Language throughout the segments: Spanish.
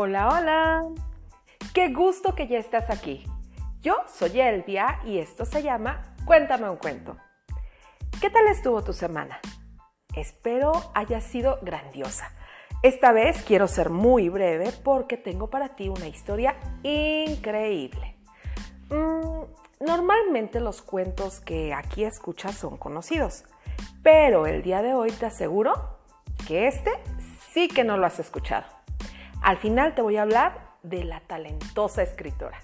Hola, hola. Qué gusto que ya estás aquí. Yo soy Elvia y esto se llama Cuéntame un cuento. ¿Qué tal estuvo tu semana? Espero haya sido grandiosa. Esta vez quiero ser muy breve porque tengo para ti una historia increíble. Mm, normalmente los cuentos que aquí escuchas son conocidos, pero el día de hoy te aseguro que este sí que no lo has escuchado. Al final te voy a hablar de la talentosa escritora.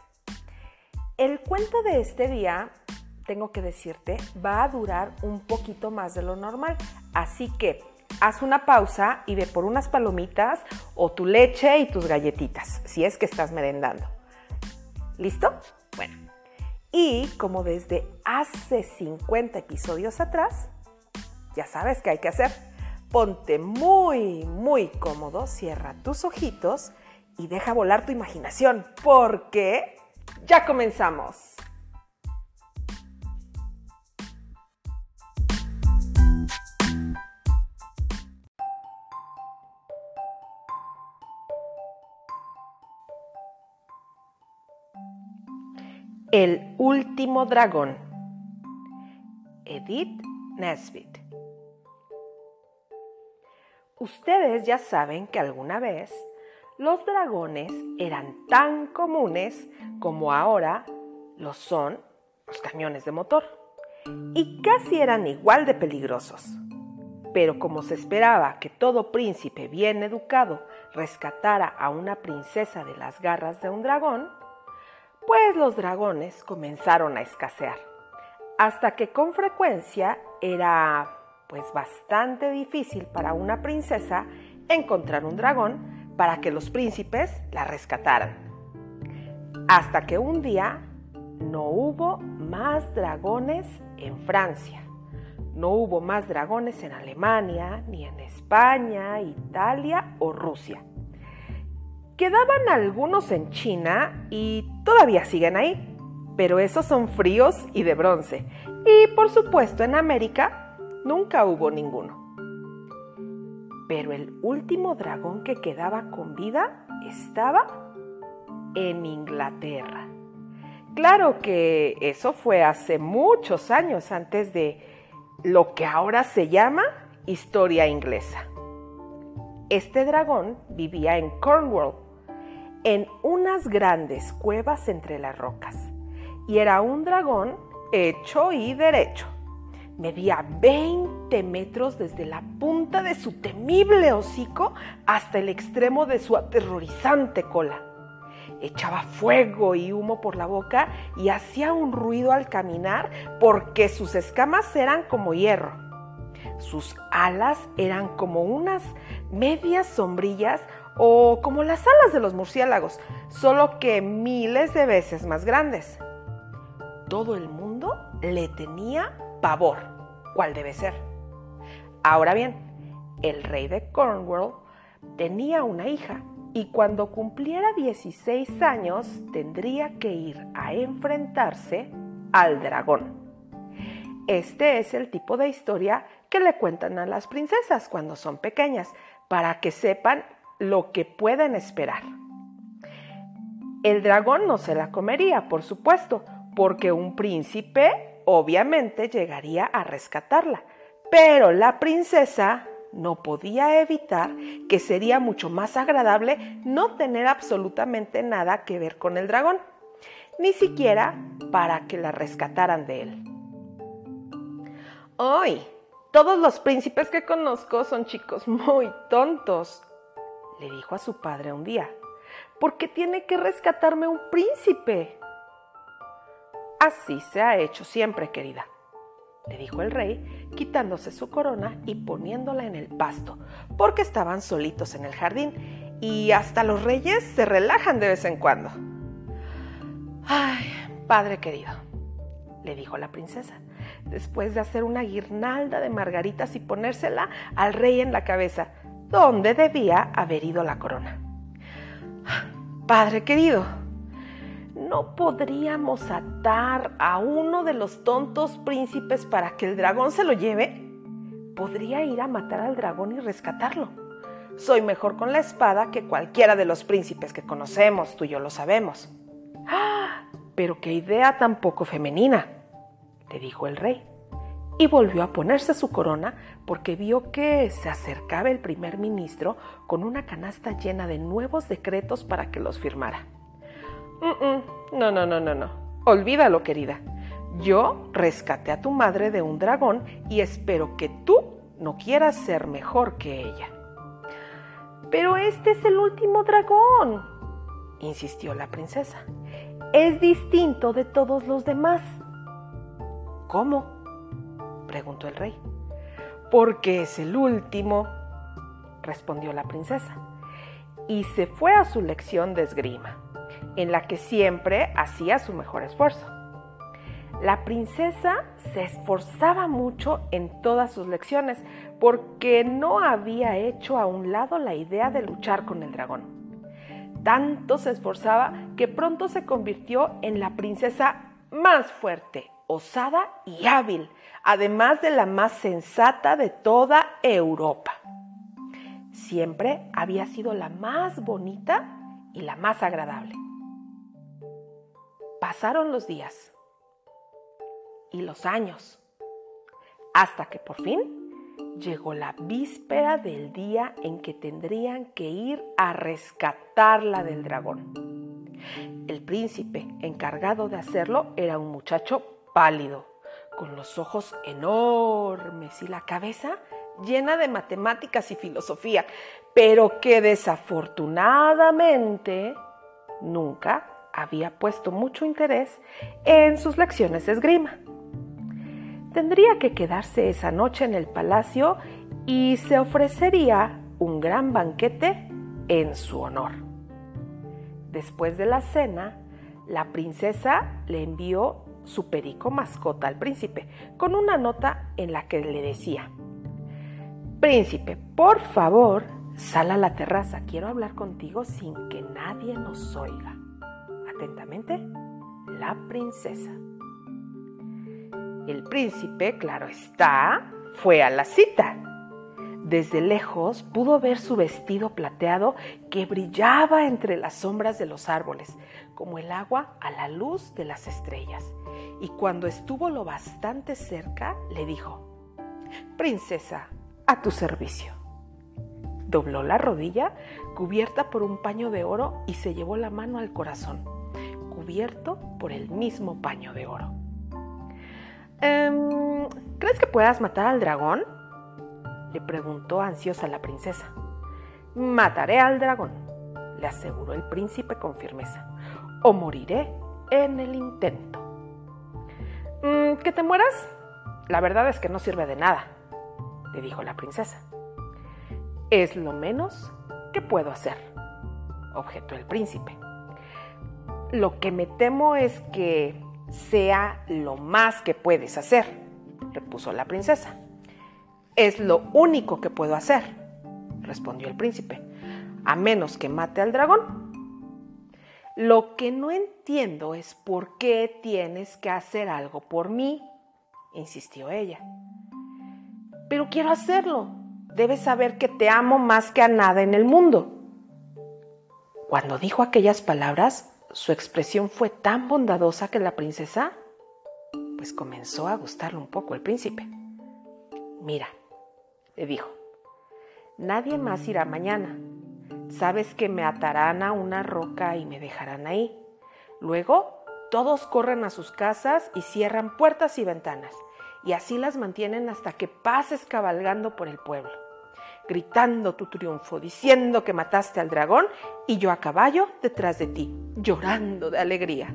El cuento de este día, tengo que decirte, va a durar un poquito más de lo normal. Así que haz una pausa y ve por unas palomitas o tu leche y tus galletitas, si es que estás merendando. ¿Listo? Bueno. Y como desde hace 50 episodios atrás, ya sabes qué hay que hacer Ponte muy, muy cómodo, cierra tus ojitos y deja volar tu imaginación, porque ya comenzamos. El último dragón. Edith Nesbit. Ustedes ya saben que alguna vez los dragones eran tan comunes como ahora lo son los camiones de motor y casi eran igual de peligrosos. Pero como se esperaba que todo príncipe bien educado rescatara a una princesa de las garras de un dragón, pues los dragones comenzaron a escasear, hasta que con frecuencia era pues bastante difícil para una princesa encontrar un dragón para que los príncipes la rescataran. Hasta que un día no hubo más dragones en Francia, no hubo más dragones en Alemania, ni en España, Italia o Rusia. Quedaban algunos en China y todavía siguen ahí, pero esos son fríos y de bronce. Y por supuesto en América nunca hubo ninguno. Pero el último dragón que quedaba con vida estaba en Inglaterra. Claro que eso fue hace muchos años antes de lo que ahora se llama historia inglesa. Este dragón vivía en Cornwall, en unas grandes cuevas entre las rocas, y era un dragón hecho y derecho. Medía 20 metros desde la punta de su temible hocico hasta el extremo de su aterrorizante cola. Echaba fuego y humo por la boca y hacía un ruido al caminar porque sus escamas eran como hierro. Sus alas eran como unas medias sombrillas o como las alas de los murciélagos, solo que miles de veces más grandes. Todo el mundo le tenía pavor, cuál debe ser. Ahora bien, el rey de Cornwall tenía una hija y cuando cumpliera 16 años tendría que ir a enfrentarse al dragón. Este es el tipo de historia que le cuentan a las princesas cuando son pequeñas, para que sepan lo que pueden esperar. El dragón no se la comería, por supuesto, porque un príncipe obviamente llegaría a rescatarla, pero la princesa no podía evitar que sería mucho más agradable no tener absolutamente nada que ver con el dragón, ni siquiera para que la rescataran de él. ¡Ay! Todos los príncipes que conozco son chicos muy tontos, le dijo a su padre un día. ¿Por qué tiene que rescatarme un príncipe? Así se ha hecho siempre, querida, le dijo el rey, quitándose su corona y poniéndola en el pasto, porque estaban solitos en el jardín y hasta los reyes se relajan de vez en cuando. Ay, padre querido, le dijo la princesa, después de hacer una guirnalda de margaritas y ponérsela al rey en la cabeza, donde debía haber ido la corona. Padre querido, ¿No podríamos atar a uno de los tontos príncipes para que el dragón se lo lleve? Podría ir a matar al dragón y rescatarlo. Soy mejor con la espada que cualquiera de los príncipes que conocemos, tú y yo lo sabemos. ¡Ah! Pero qué idea tan poco femenina, le dijo el rey. Y volvió a ponerse su corona porque vio que se acercaba el primer ministro con una canasta llena de nuevos decretos para que los firmara. No, no, no, no, no. Olvídalo, querida. Yo rescaté a tu madre de un dragón y espero que tú no quieras ser mejor que ella. Pero este es el último dragón, insistió la princesa. Es distinto de todos los demás. ¿Cómo? preguntó el rey. Porque es el último, respondió la princesa, y se fue a su lección de esgrima, en la que siempre hacía su mejor esfuerzo. La princesa se esforzaba mucho en todas sus lecciones porque no había hecho a un lado la idea de luchar con el dragón. Tanto se esforzaba que pronto se convirtió en la princesa más fuerte, osada y hábil, además de la más sensata de toda Europa. Siempre había sido la más bonita y la más agradable. Pasaron los días y los años, hasta que por fin llegó la víspera del día en que tendrían que ir a rescatarla del dragón. El príncipe encargado de hacerlo era un muchacho pálido, con los ojos enormes y la cabeza llena de matemáticas y filosofía, pero que desafortunadamente nunca había puesto mucho interés en sus lecciones de esgrima tendría que quedarse esa noche en el palacio y se ofrecería un gran banquete en su honor. Después de la cena, la princesa le envió su perico mascota al príncipe con una nota en la que le decía, Príncipe, por favor, sal a la terraza, quiero hablar contigo sin que nadie nos oiga. Atentamente, la princesa. El príncipe, claro está, fue a la cita. Desde lejos pudo ver su vestido plateado que brillaba entre las sombras de los árboles, como el agua a la luz de las estrellas. Y cuando estuvo lo bastante cerca, le dijo, Princesa, a tu servicio. Dobló la rodilla, cubierta por un paño de oro, y se llevó la mano al corazón, por el mismo paño de oro. Em, ¿Crees que puedas matar al dragón? Le preguntó ansiosa la princesa. Mataré al dragón, le aseguró el príncipe con firmeza, o moriré en el intento. Mm, ¿Que te mueras? La verdad es que no sirve de nada, le dijo la princesa. Es lo menos que puedo hacer, objetó el príncipe. Lo que me temo es que sea lo más que puedes hacer, repuso la princesa. Es lo único que puedo hacer, respondió el príncipe, a menos que mate al dragón. Lo que no entiendo es por qué tienes que hacer algo por mí, insistió ella. Pero quiero hacerlo. Debes saber que te amo más que a nada en el mundo. Cuando dijo aquellas palabras, su expresión fue tan bondadosa que la princesa pues comenzó a gustarle un poco el príncipe. Mira, le dijo, nadie más irá mañana. Sabes que me atarán a una roca y me dejarán ahí. Luego todos corren a sus casas y cierran puertas y ventanas, y así las mantienen hasta que pases cabalgando por el pueblo gritando tu triunfo, diciendo que mataste al dragón y yo a caballo detrás de ti, llorando de alegría.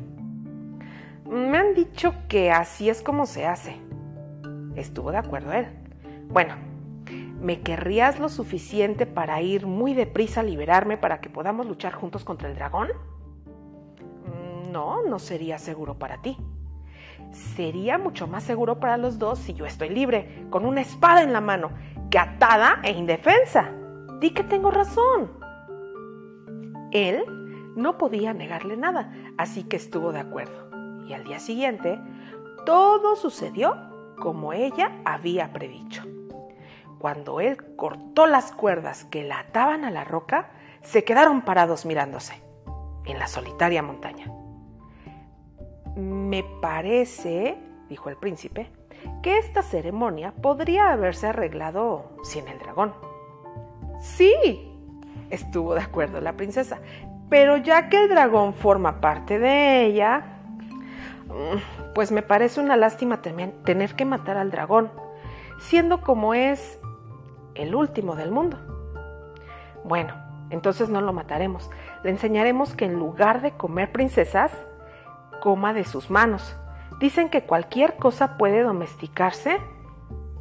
Me han dicho que así es como se hace. Estuvo de acuerdo él. Bueno, ¿me querrías lo suficiente para ir muy deprisa a liberarme para que podamos luchar juntos contra el dragón? Mm, no, no sería seguro para ti. Sería mucho más seguro para los dos si yo estoy libre, con una espada en la mano, que e indefensa. Di que tengo razón. Él no podía negarle nada, así que estuvo de acuerdo. Y al día siguiente, todo sucedió como ella había predicho. cuando él cortó las cuerdas que la ataban a la roca, se quedaron parados mirándose en la solitaria montaña. Me parece, dijo el príncipe, que esta ceremonia podría haberse arreglado sin el dragón. Sí, estuvo de acuerdo la princesa, pero ya que el dragón forma parte de ella, mm, pues me parece una lástima tener que matar al dragón, siendo como es el último del mundo. Bueno, entonces no lo mataremos. Le enseñaremos que en lugar de comer princesas, coma de sus manos. Dicen que cualquier cosa puede domesticarse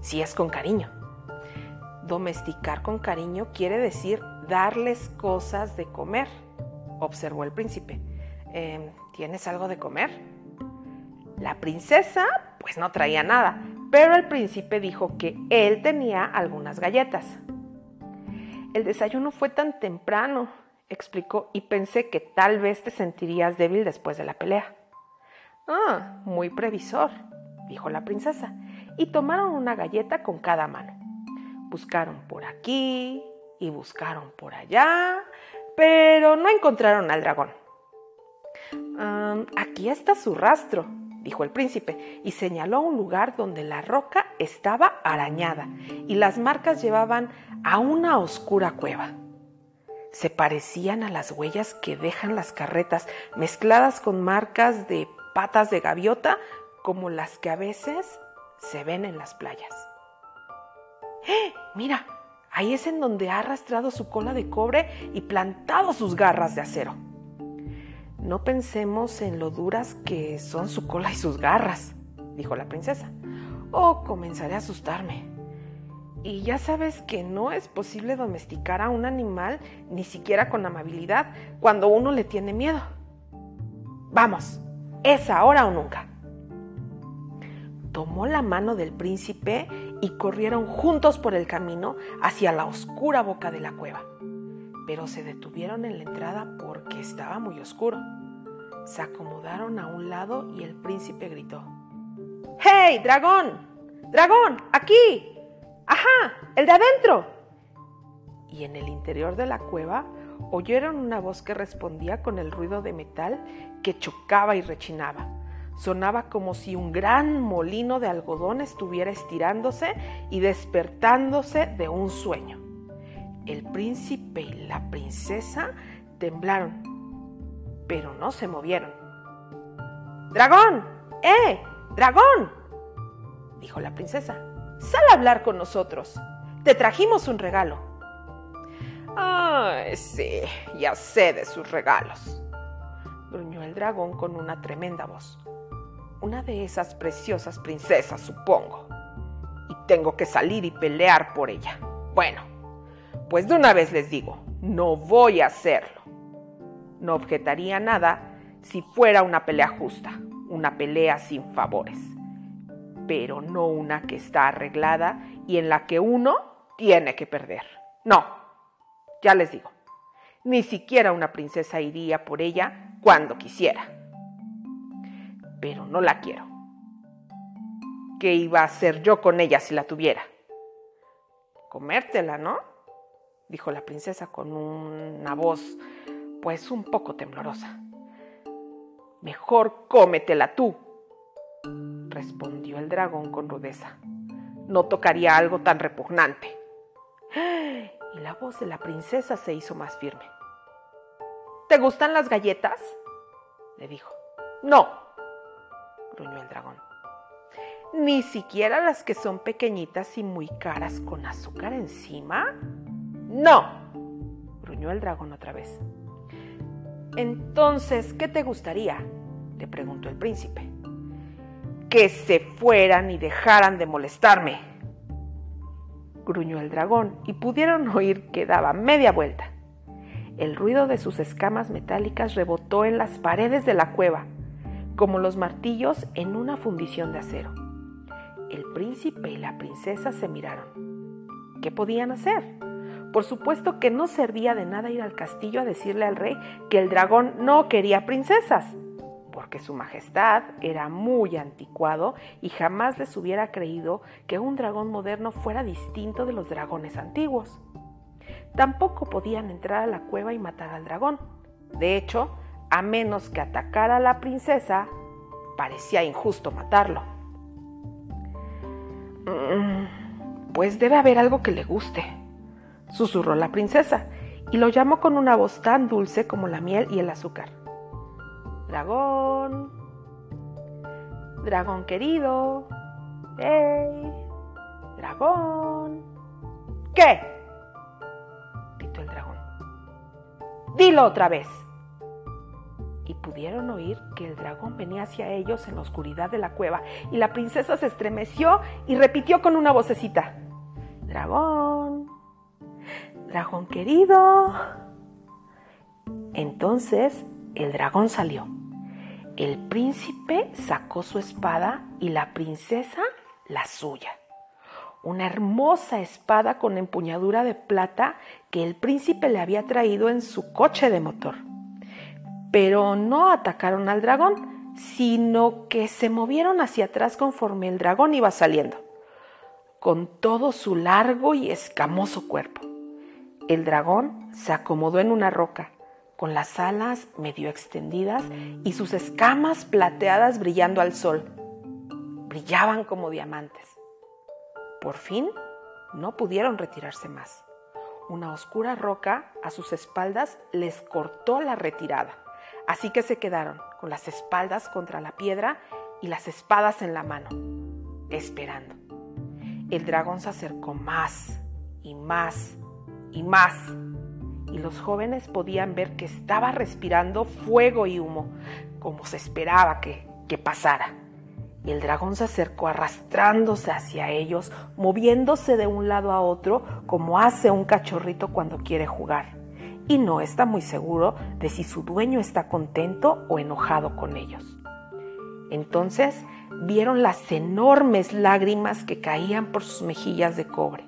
si es con cariño. Domesticar con cariño quiere decir darles cosas de comer, observó el príncipe. Em, ¿Tienes algo de comer? La princesa pues no traía nada, pero el príncipe dijo que él tenía algunas galletas. El desayuno fue tan temprano, explicó, y pensé que tal vez te sentirías débil después de la pelea. Ah, muy previsor, dijo la princesa, y tomaron una galleta con cada mano. Buscaron por aquí y buscaron por allá, pero no encontraron al dragón. aquí está su rastro, dijo el príncipe, y señaló un lugar donde la roca estaba arañada y las marcas llevaban a una oscura cueva. Se parecían a las huellas que dejan las carretas, mezcladas con marcas de patas de gaviota, como las que a veces se ven en las playas. ¡Eh! Mira, ahí es en donde ha arrastrado su cola de cobre y plantado sus garras de acero. No pensemos en lo duras que son su cola y sus garras, dijo la princesa, o comenzaré a asustarme. Y ya sabes que no es posible domesticar a un animal ni siquiera con amabilidad cuando uno le tiene miedo. Vamos, es ahora o nunca. Tomó la mano del príncipe y corrieron juntos por el camino hacia la oscura boca de la cueva pero se detuvieron en la entrada porque estaba muy oscuro. Se acomodaron a un lado y el príncipe gritó. ¡Hey, dragón! ¡Dragón! ¡Aquí! ¡Ajá! ¡El de adentro! Y en el interior de la cueva oyeron una voz que respondía con el ruido de metal que chocaba y rechinaba. Sonaba como si un gran molino de algodón estuviera estirándose y despertándose de un sueño el príncipe y la princesa temblaron, pero no se movieron. ¡Dragón! ¡Eh! ¡Dragón! dijo la princesa. Sal a hablar con nosotros. Te trajimos un regalo. ¡Ay, sí! Ya sé de sus regalos. Dragón con una tremenda voz. Una de esas preciosas princesas, supongo. Y tengo que salir y pelear por ella. Bueno, pues de una vez les digo, no voy a hacerlo. No objetaría nada si fuera una pelea justa, una pelea sin favores, pero no una que está arreglada y en la que uno tiene que perder. No, ya les digo, ni siquiera una princesa iría por ella cuando quisiera. Pero no la quiero. ¿Qué iba a hacer yo con ella si la tuviera? Comértela, ¿no? dijo la princesa con una voz pues un poco temblorosa. Mejor cómetela tú, respondió el dragón con rudeza. No tocaría algo tan repugnante. Y la voz de la princesa se hizo más firme. ¿Te gustan las galletas? le dijo. No, gruñó el dragón. Ni siquiera las que son pequeñitas y muy caras con azúcar encima. No, gruñó el dragón otra vez. Entonces, ¿qué te gustaría? le preguntó el príncipe. Que se fueran y dejaran de molestarme, gruñó el dragón y pudieron oír que daba media vuelta. El ruido de sus escamas metálicas rebotó en las paredes de la cueva, como los martillos en una fundición de acero. El príncipe y la princesa se miraron. ¿Qué podían hacer? Por supuesto que no servía de nada ir al castillo a decirle al rey que el dragón no quería princesas, porque su majestad era muy anticuado y jamás les hubiera creído que un dragón moderno fuera distinto de los dragones antiguos. Tampoco podían entrar a la cueva y matar al dragón. De hecho, a menos que atacara a la princesa, parecía injusto matarlo. Mm, pues debe haber algo que le guste, susurró la princesa, y lo llamó con una voz tan dulce como la miel y el azúcar. Dragón, dragón querido, ¡Ey! Dragón. ¿Qué? Dilo otra vez. Y pudieron oír que el dragón venía hacia ellos en la oscuridad de la cueva, y la princesa se estremeció y repitió con una vocecita. Dragón, dragón querido. Entonces el dragón salió. El príncipe sacó su espada y la princesa la suya. Una hermosa espada con empuñadura de plata que el príncipe le había traído en su coche de motor. Pero no atacaron al dragón, sino que se movieron hacia atrás conforme el dragón iba saliendo, con todo su largo y escamoso cuerpo. El dragón se acomodó en una roca, con las alas medio extendidas y sus escamas plateadas brillando al sol. Brillaban como diamantes. Por fin no pudieron retirarse más. Una oscura roca a sus espaldas les cortó la retirada, así que se quedaron con las espaldas contra la piedra y las espadas en la mano, esperando. El dragón se acercó más y más y más. Y los jóvenes podían ver que estaba respirando fuego y humo, como se esperaba que, que pasara. Y el dragón se acercó arrastrándose hacia ellos, moviéndose de un lado a otro como hace un cachorrito cuando quiere jugar. Y no está muy seguro de si su dueño está contento o enojado con ellos. Entonces vieron las enormes lágrimas que caían por sus mejillas de cobre.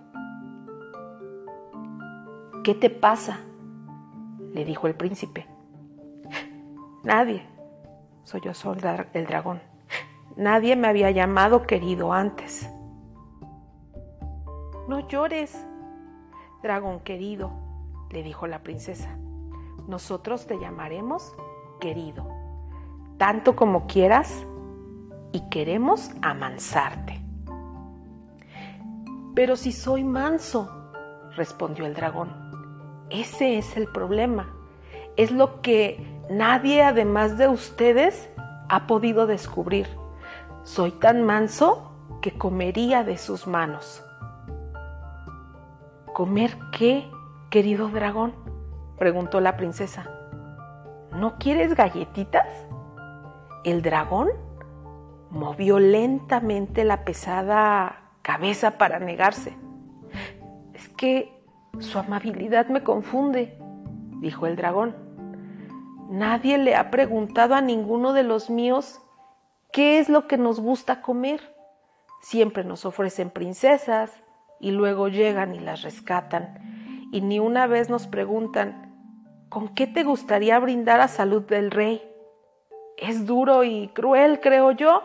¿Qué te pasa? le dijo el príncipe. Nadie, soy yo el dragón. Nadie me había llamado querido antes. No llores, dragón querido, le dijo la princesa. Nosotros te llamaremos querido, tanto como quieras, y queremos amansarte. Pero si soy manso, respondió el dragón. Ese es el problema. Es lo que nadie además de ustedes ha podido descubrir. Soy tan manso que comería de sus manos. ¿Comer qué, querido dragón? preguntó la princesa. ¿No quieres galletitas? El dragón movió lentamente la pesada cabeza para negarse. Es que su amabilidad me confunde, dijo el dragón. Nadie le ha preguntado a ninguno de los míos qué es lo que nos gusta comer. Siempre nos ofrecen princesas y luego llegan y las rescatan. Y ni una vez nos preguntan, ¿con qué te gustaría brindar a salud del rey? Es duro y cruel, creo yo.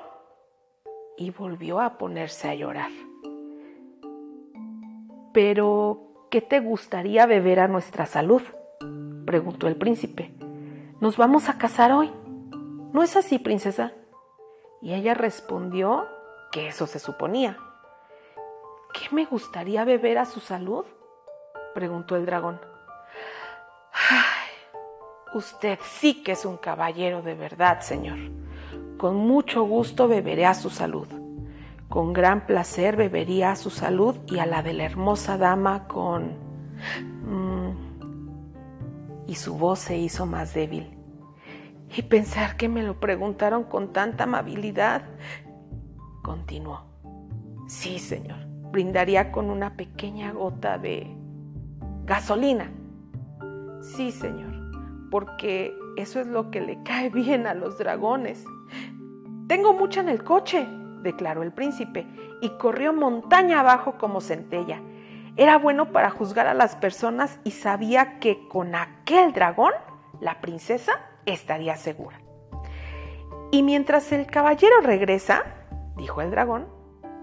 Y volvió a ponerse a llorar. Pero, ¿Qué te gustaría beber a nuestra salud? preguntó el príncipe. Nos vamos a casar hoy. ¿No es así, princesa? Y ella respondió que eso se suponía. ¿Qué me gustaría beber a su salud? preguntó el dragón. usted sí que es un caballero de verdad, señor. Con mucho gusto beberé a su salud. Con gran placer bebería a su salud y a la de la hermosa dama con... Mm, y su voz se hizo más débil. Y pensar que me lo preguntaron con tanta amabilidad. Continuó. Sí, señor. Brindaría con una pequeña gota de gasolina. Sí, señor. Porque eso es lo que le cae bien a los dragones. Tengo mucha en el coche, declaró el príncipe, y corrió montaña abajo como centella. Era bueno para juzgar a las personas y sabía que con aquel dragón la princesa estaría segura. Y mientras el caballero regresa, dijo el dragón,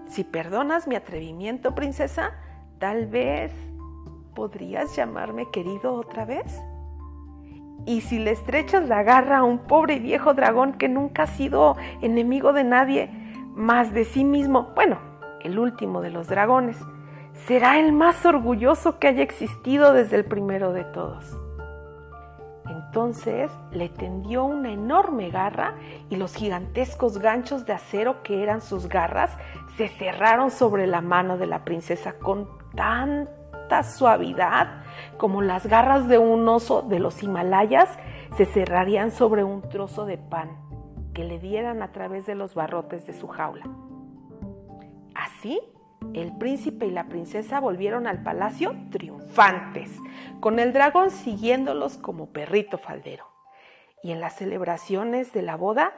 si perdonas mi atrevimiento, princesa, tal vez podrías llamarme querido otra vez. Y si le estrechas la garra a un pobre viejo dragón que nunca ha sido enemigo de nadie más de sí mismo, bueno, el último de los dragones, será el más orgulloso que haya existido desde el primero de todos. Entonces le tendió una enorme garra y los gigantescos ganchos de acero que eran sus garras se cerraron sobre la mano de la princesa con tanta suavidad como las garras de un oso de los Himalayas se cerrarían sobre un trozo de pan que le dieran a través de los barrotes de su jaula. Así, el príncipe y la princesa volvieron al palacio triunfantes, con el dragón siguiéndolos como perrito faldero. Y en las celebraciones de la boda,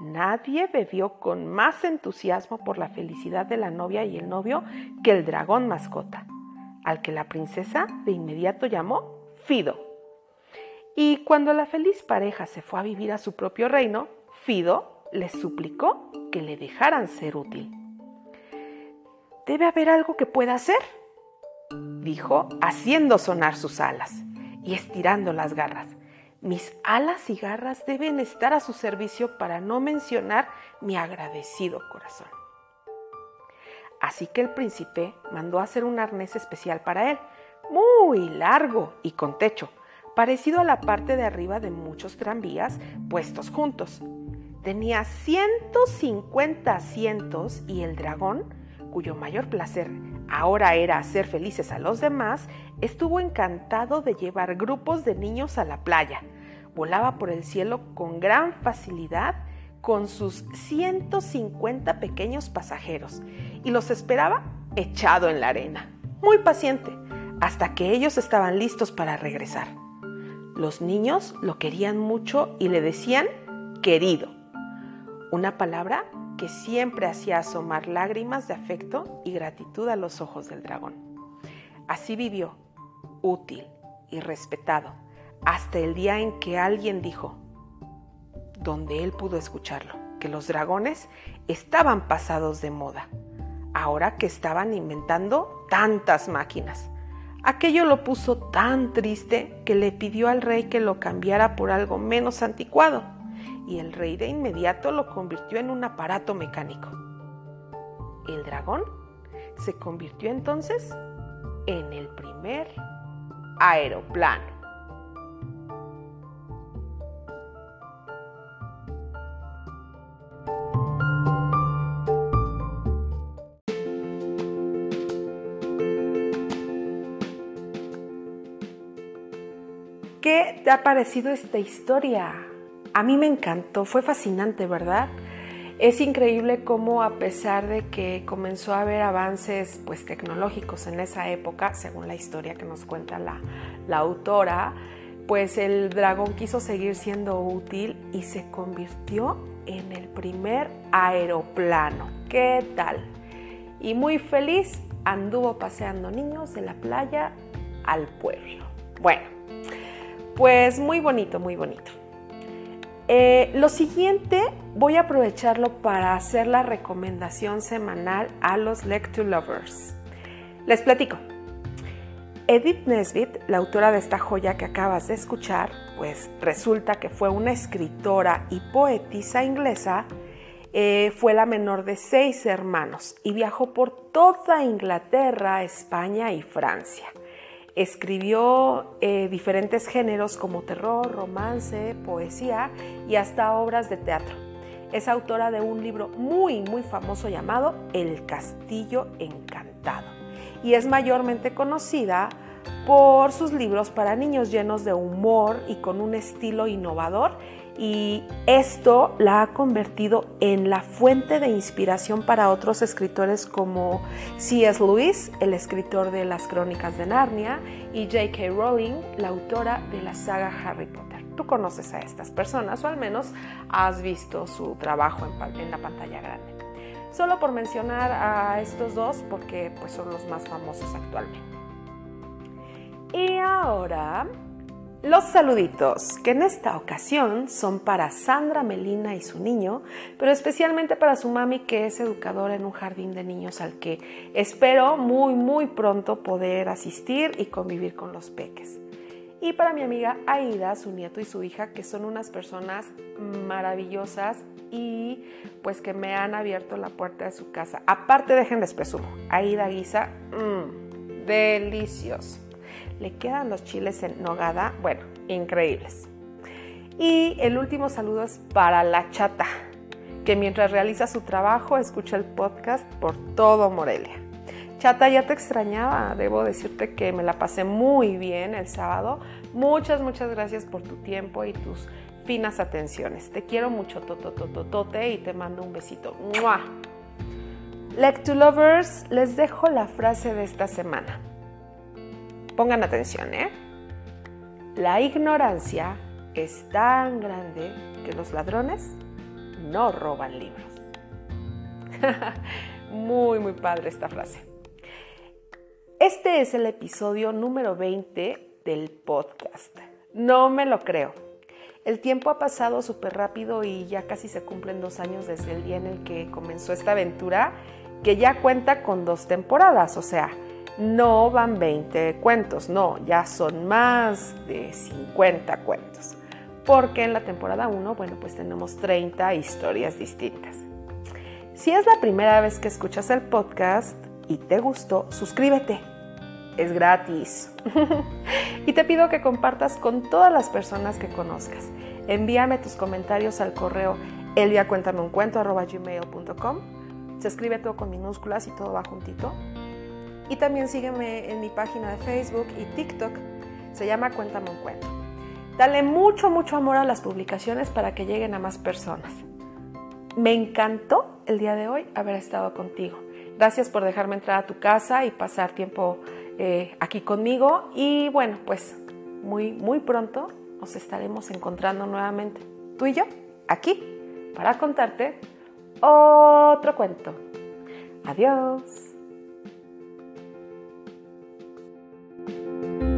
nadie bebió con más entusiasmo por la felicidad de la novia y el novio que el dragón mascota al que la princesa de inmediato llamó Fido. Y cuando la feliz pareja se fue a vivir a su propio reino, Fido les suplicó que le dejaran ser útil. Debe haber algo que pueda hacer, dijo, haciendo sonar sus alas y estirando las garras. Mis alas y garras deben estar a su servicio para no mencionar mi agradecido corazón. Así que el príncipe mandó hacer un arnés especial para él, muy largo y con techo, parecido a la parte de arriba de muchos tranvías puestos juntos. Tenía 150 asientos y el dragón, cuyo mayor placer ahora era hacer felices a los demás, estuvo encantado de llevar grupos de niños a la playa. Volaba por el cielo con gran facilidad con sus 150 pequeños pasajeros y los esperaba echado en la arena, muy paciente, hasta que ellos estaban listos para regresar. Los niños lo querían mucho y le decían querido, una palabra que siempre hacía asomar lágrimas de afecto y gratitud a los ojos del dragón. Así vivió, útil y respetado, hasta el día en que alguien dijo, donde él pudo escucharlo, que los dragones estaban pasados de moda, ahora que estaban inventando tantas máquinas. Aquello lo puso tan triste que le pidió al rey que lo cambiara por algo menos anticuado, y el rey de inmediato lo convirtió en un aparato mecánico. El dragón se convirtió entonces en el primer aeroplano. ¿Qué te ha parecido esta historia? A mí me encantó, fue fascinante, ¿verdad? Es increíble cómo a pesar de que comenzó a haber avances pues, tecnológicos en esa época, según la historia que nos cuenta la, la autora, pues el dragón quiso seguir siendo útil y se convirtió en el primer aeroplano. ¿Qué tal? Y muy feliz anduvo paseando niños de la playa al pueblo. Bueno, pues muy bonito, muy bonito. Eh, lo siguiente voy a aprovecharlo para hacer la recomendación semanal a los Lecture Lovers. Les platico. Edith Nesbit, la autora de esta joya que acabas de escuchar, pues resulta que fue una escritora y poetisa inglesa, eh, fue la menor de seis hermanos y viajó por toda Inglaterra, España y Francia. Escribió eh, diferentes géneros como terror, romance, poesía y hasta obras de teatro. Es autora de un libro muy, muy famoso llamado El Castillo Encantado y es mayormente conocida por sus libros para niños llenos de humor y con un estilo innovador y esto la ha convertido en la fuente de inspiración para otros escritores como C.S. Lewis, el escritor de las Crónicas de Narnia, y J.K. Rowling, la autora de la saga Harry Potter. Tú conoces a estas personas o al menos has visto su trabajo en, la pantalla grande. Solo por mencionar a estos dos porque pues, son los más famosos actualmente. Y ahora Los saluditos, que en esta ocasión son para Sandra Melina y su niño, pero especialmente para su mami que es educadora en un jardín de niños al que espero muy muy pronto poder asistir y convivir con los peques. Y para mi amiga Aida, su nieto y su hija, que son unas personas maravillosas y pues que me han abierto la puerta de su casa. Aparte, déjenles presumo, Aida Guisa, mmm, delicioso le quedan los chiles en nogada, bueno, increíbles. Y el último saludo es para la chata, que mientras realiza su trabajo escucha el podcast por todo Morelia. Chata, ya te extrañaba, debo decirte que me la pasé muy bien el sábado. Muchas, muchas gracias por tu tiempo y tus finas atenciones. Te quiero mucho, totototote, y te mando un besito. ¡Mua! to Lovers, les dejo la frase de esta semana. Pongan atención, ¿eh? La ignorancia es tan grande que los ladrones no roban libros. muy, muy padre esta frase. Este es el episodio número 20 del podcast. No me lo creo. El tiempo ha pasado súper rápido y ya casi se cumplen dos años desde el día en el que comenzó esta aventura, que ya cuenta con dos temporadas, o sea, no van 20 cuentos, no, ya son más de 50 cuentos. Porque en la temporada 1, bueno, pues tenemos 30 historias distintas. Si es la primera vez que escuchas el podcast y te gustó, suscríbete. Es gratis. y te pido que compartas con todas las personas que conozcas. Envíame tus comentarios al correo elviacuéntameuncuento.com. Se escribe todo con minúsculas y todo va juntito y también sígueme en mi página de Facebook y TikTok. Se llama Cuéntame un cuento. Dale mucho, mucho amor a las publicaciones para que lleguen a más personas. Me encantó el día de hoy haber estado contigo. Gracias por dejarme entrar a tu casa y pasar tiempo eh, aquí conmigo. Y bueno, pues muy, muy pronto nos estaremos encontrando nuevamente, tú y yo, aquí, para contarte otro cuento. Adiós. Bye.